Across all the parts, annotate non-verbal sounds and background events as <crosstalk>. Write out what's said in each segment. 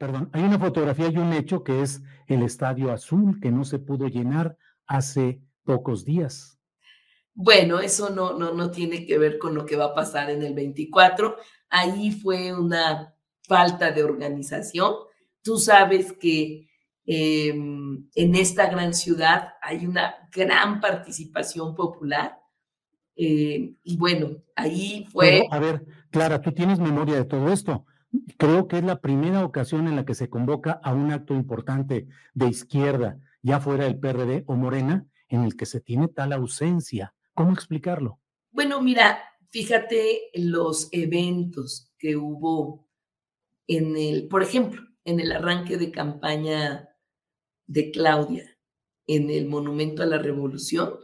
Perdón, hay una fotografía y un hecho que es el Estadio Azul que no se pudo llenar hace pocos días. Bueno, eso no, no, no tiene que ver con lo que va a pasar en el 24. Ahí fue una falta de organización. Tú sabes que eh, en esta gran ciudad hay una gran participación popular. Eh, y bueno, ahí fue... Pero, a ver, Clara, tú tienes memoria de todo esto. Creo que es la primera ocasión en la que se convoca a un acto importante de izquierda, ya fuera el PRD o Morena, en el que se tiene tal ausencia. ¿Cómo explicarlo? Bueno, mira, fíjate los eventos que hubo en el, por ejemplo, en el arranque de campaña de Claudia en el Monumento a la Revolución,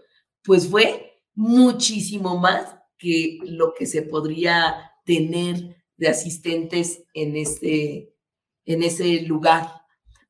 pues fue muchísimo más que lo que se podría tener de asistentes en ese, en ese lugar.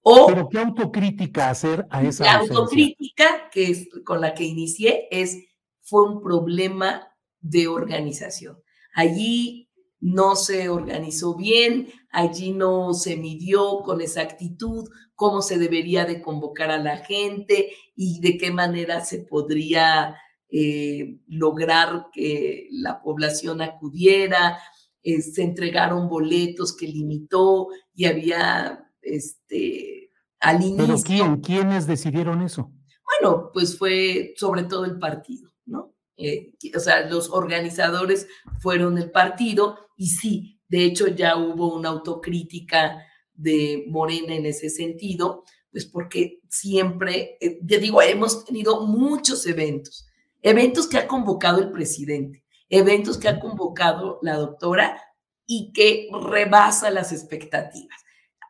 O, Pero qué autocrítica hacer a esa La autocrítica que es con la que inicié es fue un problema de organización. Allí no se organizó bien, allí no se midió con exactitud cómo se debería de convocar a la gente y de qué manera se podría eh, lograr que la población acudiera. Eh, se entregaron boletos que limitó y había este al inicio. ¿Pero quién? ¿Quiénes decidieron eso? Bueno, pues fue sobre todo el partido, ¿no? Eh, o sea, los organizadores fueron el partido y sí, de hecho ya hubo una autocrítica de Morena en ese sentido, pues porque siempre, eh, te digo, hemos tenido muchos eventos, eventos que ha convocado el presidente, eventos que ha convocado la doctora y que rebasa las expectativas.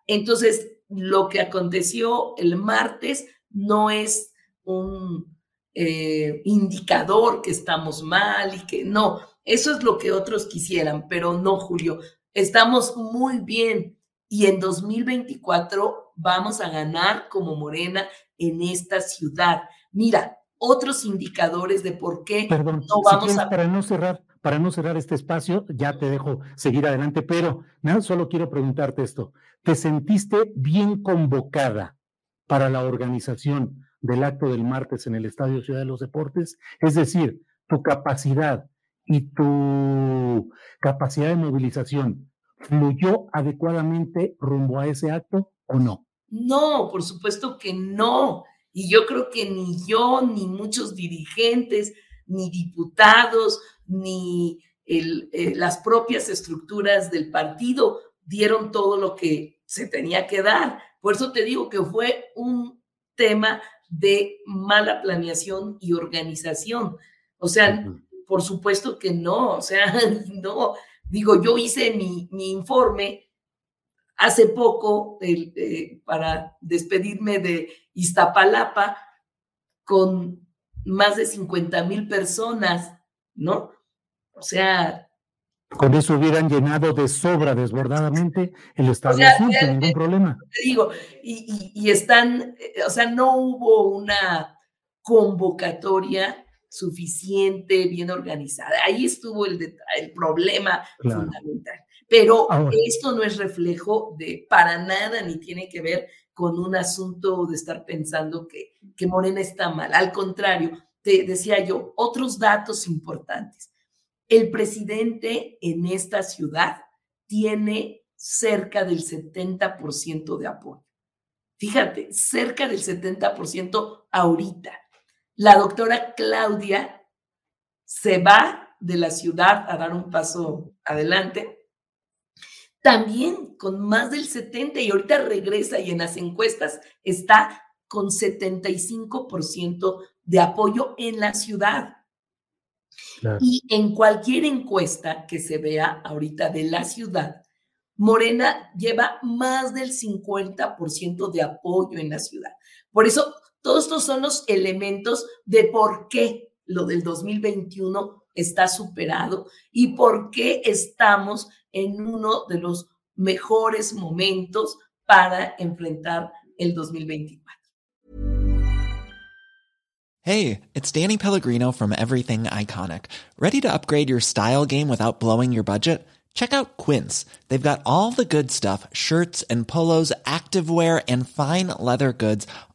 Entonces, lo que aconteció el martes no es un eh, indicador que estamos mal y que no, eso es lo que otros quisieran, pero no, Julio, estamos muy bien y en 2024 vamos a ganar como Morena en esta ciudad. Mira, otros indicadores de por qué Perdón, no vamos a... Para no cerrar, para no cerrar este espacio, ya te dejo seguir adelante, pero nada, solo quiero preguntarte esto. ¿Te sentiste bien convocada para la organización del acto del martes en el Estadio Ciudad de los Deportes? Es decir, tu capacidad y tu capacidad de movilización fluyó adecuadamente rumbo a ese acto o no? No, por supuesto que no. Y yo creo que ni yo, ni muchos dirigentes, ni diputados, ni eh, las propias estructuras del partido dieron todo lo que se tenía que dar. Por eso te digo que fue un tema de mala planeación y organización. O sea, por supuesto que no, o sea, <laughs> no. Digo, yo hice mi, informe hace poco eh, para despedirme de Iztapalapa con más de 50 mil personas, ¿no? O sea... Con eso hubieran llenado de sobra desbordadamente el estadio sin ningún problema. Te digo, y, están, eh, o sea, no hubo una convocatoria suficiente, bien organizada. Ahí estuvo el, el problema fundamental. Pero esto no es reflejo de para nada ni tiene que ver con un asunto de estar pensando que, que Morena está mal. Al contrario, te decía yo, otros datos importantes. El presidente en esta ciudad tiene cerca del 70% de apoyo. Fíjate, cerca del 70% ahorita. La doctora Claudia se va de la ciudad a dar un paso adelante, también con más del 70 y ahorita regresa y en las encuestas está con 75% de apoyo en la ciudad. Y en cualquier encuesta que se vea ahorita de la ciudad, Morena lleva más del 50% de apoyo en la ciudad. Por eso, todos estos son los elementos de por qué lo del 2021 está superado y por qué estamos en uno de los mejores momentos para enfrentar el 2024. Hey, it's Danny Pellegrino from Everything Iconic. ¿Ready to upgrade your style game without blowing your budget? Check out Quince. They've got all the good stuff shirts and polos, activewear, and fine leather goods,